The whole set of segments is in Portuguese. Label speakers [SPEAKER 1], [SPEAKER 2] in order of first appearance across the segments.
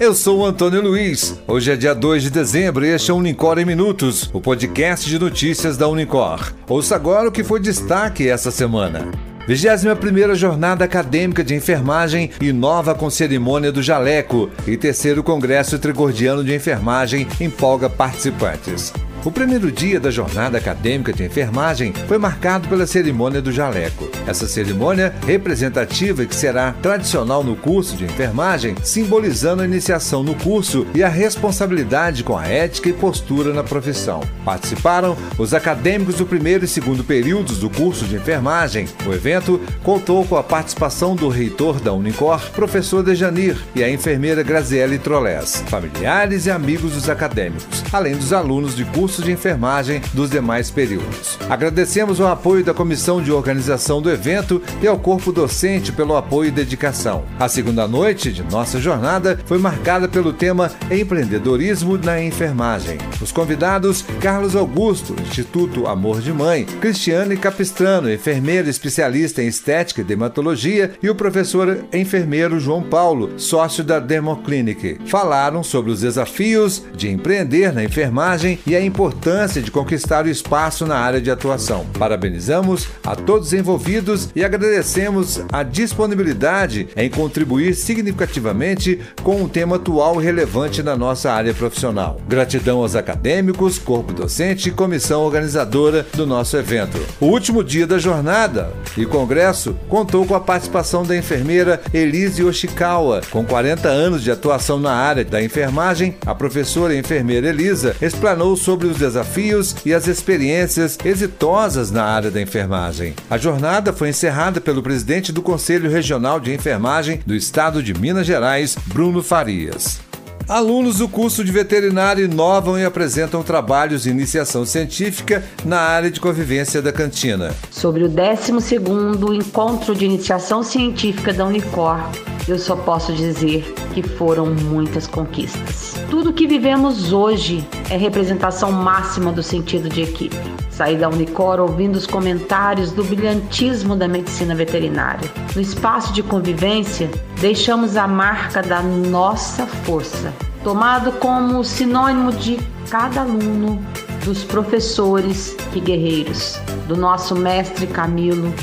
[SPEAKER 1] eu sou o Antônio Luiz. Hoje é dia 2 de dezembro e este é o Unicor em Minutos, o podcast de notícias da Unicor. Ouça agora o que foi destaque essa semana. 21ª Jornada Acadêmica de Enfermagem inova com cerimônia do Jaleco e terceiro Congresso Trigordiano de Enfermagem empolga participantes. O primeiro dia da jornada acadêmica de enfermagem foi marcado pela cerimônia do jaleco. Essa cerimônia, representativa que será tradicional no curso de enfermagem, simbolizando a iniciação no curso e a responsabilidade com a ética e postura na profissão. Participaram os acadêmicos do primeiro e segundo períodos do curso de enfermagem. O evento contou com a participação do reitor da Unicor, professor Dejanir, e a enfermeira Graziele Trolés, familiares e amigos dos acadêmicos, além dos alunos de curso curso de enfermagem dos demais períodos. Agradecemos o apoio da comissão de organização do evento e ao corpo docente pelo apoio e dedicação. A segunda noite de nossa jornada foi marcada pelo tema Empreendedorismo na Enfermagem. Os convidados: Carlos Augusto, Instituto Amor de Mãe, Cristiane Capistrano, enfermeira especialista em estética e dermatologia, e o professor enfermeiro João Paulo, sócio da Dermoclinic. Falaram sobre os desafios de empreender na enfermagem e a importância de conquistar o espaço na área de atuação. Parabenizamos a todos envolvidos e agradecemos a disponibilidade em contribuir significativamente com um tema atual e relevante na nossa área profissional. Gratidão aos acadêmicos, corpo docente e comissão organizadora do nosso evento. O último dia da jornada e congresso contou com a participação da enfermeira Elise Yoshikawa. Com 40 anos de atuação na área da enfermagem, a professora e enfermeira Elisa explanou sobre os desafios e as experiências exitosas na área da enfermagem. A jornada foi encerrada pelo presidente do Conselho Regional de Enfermagem do Estado de Minas Gerais, Bruno Farias. Alunos do curso de veterinário inovam e apresentam trabalhos de iniciação científica na área de convivência da cantina.
[SPEAKER 2] Sobre o 12º Encontro de Iniciação Científica da Unicor, eu só posso dizer que foram muitas conquistas. Tudo que vivemos hoje é representação máxima do sentido de equipe. Saí da Unicor ouvindo os comentários do brilhantismo da medicina veterinária. No espaço de convivência, deixamos a marca da nossa força, tomado como sinônimo de cada aluno, dos professores e guerreiros, do nosso mestre Camilo,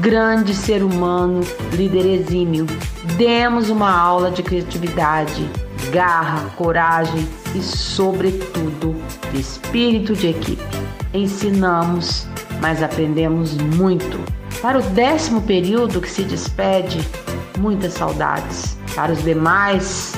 [SPEAKER 2] grande ser humano, líder exímio. Demos uma aula de criatividade, garra, coragem e, sobretudo, espírito de equipe. Ensinamos, mas aprendemos muito. Para o décimo período que se despede, muitas saudades. Para os demais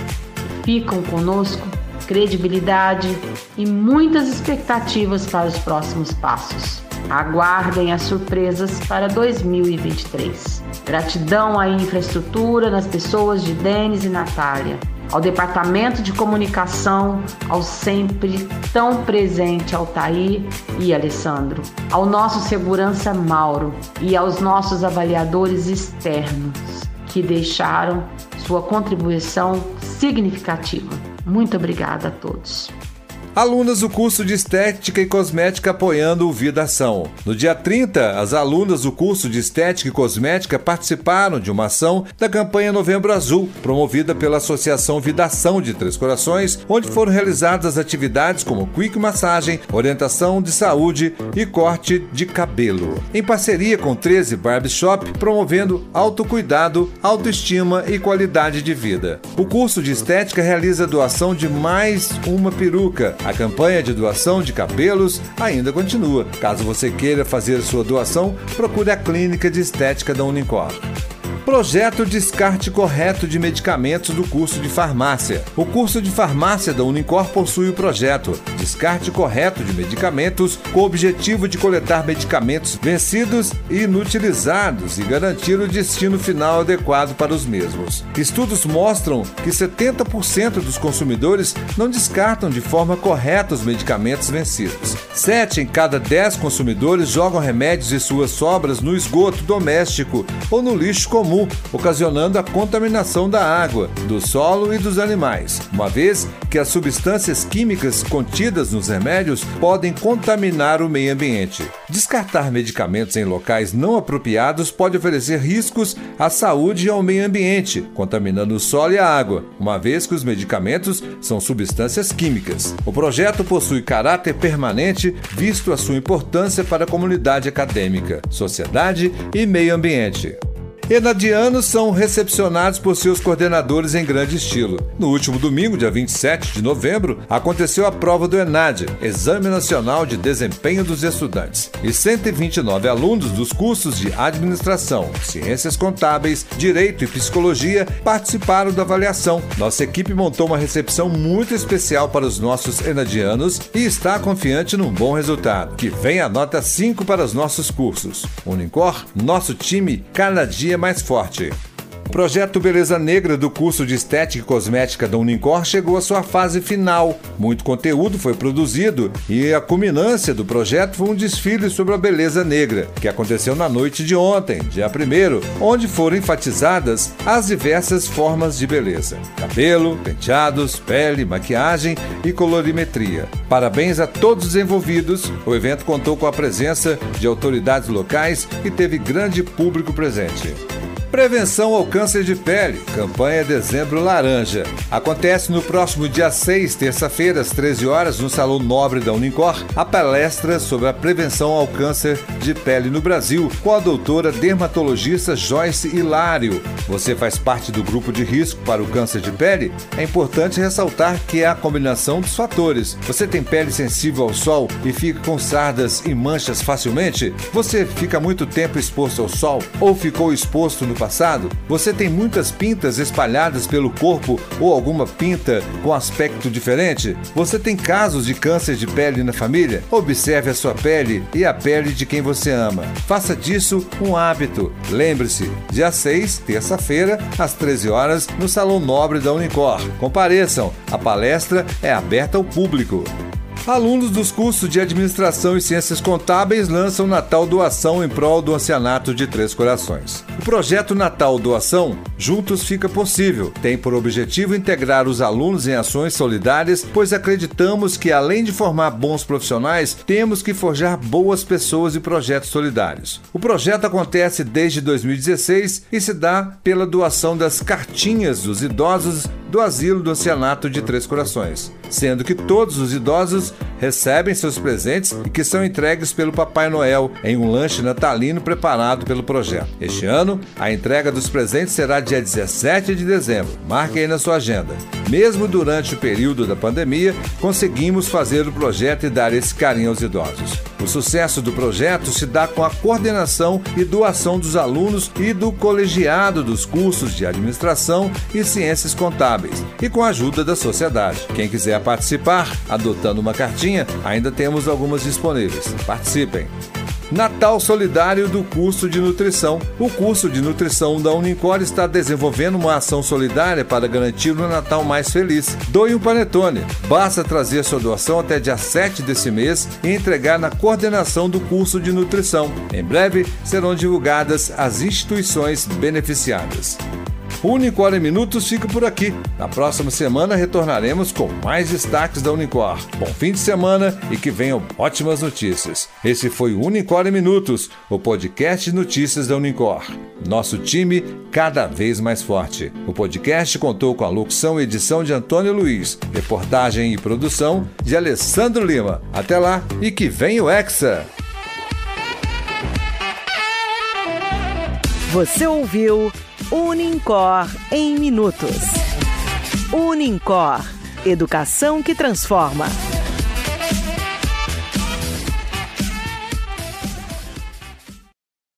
[SPEAKER 2] que ficam conosco, credibilidade e muitas expectativas para os próximos passos. Aguardem as surpresas para 2023. Gratidão à infraestrutura, nas pessoas de Denis e Natália, ao Departamento de Comunicação, ao sempre tão presente Altair e Alessandro, ao nosso segurança Mauro e aos nossos avaliadores externos que deixaram sua contribuição significativa. Muito obrigada a todos
[SPEAKER 1] alunas do curso de Estética e Cosmética apoiando o Vida Ação. No dia 30, as alunas do curso de Estética e Cosmética participaram de uma ação da campanha Novembro Azul, promovida pela Associação Vida Ação de Três Corações, onde foram realizadas atividades como quick massagem, orientação de saúde e corte de cabelo. Em parceria com 13 Barbershop, promovendo autocuidado, autoestima e qualidade de vida. O curso de estética realiza doação de mais uma peruca, a campanha de doação de cabelos ainda continua. Caso você queira fazer sua doação, procure a Clínica de Estética da Unicor. Projeto Descarte Correto de Medicamentos do curso de Farmácia. O curso de Farmácia da Unicor possui o projeto Descarte Correto de Medicamentos com o objetivo de coletar medicamentos vencidos e inutilizados e garantir o destino final adequado para os mesmos. Estudos mostram que 70% dos consumidores não descartam de forma correta os medicamentos vencidos. Sete em cada dez consumidores jogam remédios e suas sobras no esgoto doméstico ou no lixo comum comum, ocasionando a contaminação da água, do solo e dos animais, uma vez que as substâncias químicas contidas nos remédios podem contaminar o meio ambiente. Descartar medicamentos em locais não apropriados pode oferecer riscos à saúde e ao meio ambiente, contaminando o solo e a água, uma vez que os medicamentos são substâncias químicas. O projeto possui caráter permanente, visto a sua importância para a comunidade acadêmica, sociedade e meio ambiente. Enadianos são recepcionados por seus coordenadores em grande estilo. No último domingo, dia 27 de novembro, aconteceu a prova do ENAD, Exame Nacional de Desempenho dos Estudantes, e 129 alunos dos cursos de Administração, Ciências Contábeis, Direito e Psicologia participaram da avaliação. Nossa equipe montou uma recepção muito especial para os nossos enadianos e está confiante num bom resultado. Que vem a nota 5 para os nossos cursos. Unicor, nosso time cada dia mais forte. O projeto Beleza Negra do curso de Estética e Cosmética da Unicor chegou à sua fase final. Muito conteúdo foi produzido e a culminância do projeto foi um desfile sobre a beleza negra, que aconteceu na noite de ontem, dia 1 onde foram enfatizadas as diversas formas de beleza: cabelo, penteados, pele, maquiagem e colorimetria. Parabéns a todos os envolvidos. O evento contou com a presença de autoridades locais e teve grande público presente. Prevenção ao câncer de pele, campanha Dezembro Laranja. Acontece no próximo dia 6, terça-feira, às 13 horas, no Salão Nobre da Unicor, a palestra sobre a prevenção ao câncer de pele no Brasil, com a doutora dermatologista Joyce Hilário. Você faz parte do grupo de risco para o câncer de pele? É importante ressaltar que é a combinação dos fatores. Você tem pele sensível ao sol e fica com sardas e manchas facilmente? Você fica muito tempo exposto ao sol ou ficou exposto no passado? Você tem muitas pintas espalhadas pelo corpo ou alguma pinta com aspecto diferente? Você tem casos de câncer de pele na família? Observe a sua pele e a pele de quem você ama. Faça disso um hábito. Lembre-se, dia 6, terça-feira, às 13 horas, no Salão Nobre da Unicor. Compareçam, a palestra é aberta ao público. Alunos dos cursos de Administração e Ciências Contábeis lançam Natal Doação em prol do Ancianato de Três Corações. O projeto Natal Doação Juntos Fica Possível tem por objetivo integrar os alunos em ações solidárias, pois acreditamos que, além de formar bons profissionais, temos que forjar boas pessoas e projetos solidários. O projeto acontece desde 2016 e se dá pela doação das cartinhas dos idosos do Asilo do Oceanato de Três Corações, sendo que todos os idosos recebem seus presentes e que são entregues pelo Papai Noel em um lanche natalino preparado pelo projeto. Este ano, a entrega dos presentes será dia 17 de dezembro. Marque aí na sua agenda. Mesmo durante o período da pandemia, conseguimos fazer o projeto e dar esse carinho aos idosos. O sucesso do projeto se dá com a coordenação e doação dos alunos e do colegiado dos cursos de administração e ciências contábeis e com a ajuda da sociedade. Quem quiser participar, adotando uma cartinha, ainda temos algumas disponíveis. Participem! Natal Solidário do curso de nutrição. O curso de nutrição da Unicor está desenvolvendo uma ação solidária para garantir um Natal mais feliz. Doe um panetone. Basta trazer sua doação até dia 7 desse mês e entregar na coordenação do curso de nutrição. Em breve serão divulgadas as instituições beneficiadas. Unicor em Minutos fica por aqui. Na próxima semana retornaremos com mais destaques da Unicor. Bom fim de semana e que venham ótimas notícias. Esse foi o Unicor em Minutos, o podcast de notícias da Unicor. Nosso time cada vez mais forte. O podcast contou com a locução e edição de Antônio Luiz, reportagem e produção de Alessandro Lima. Até lá e que venha o Hexa!
[SPEAKER 3] Você ouviu Unincor em Minutos. Unincor Educação que transforma.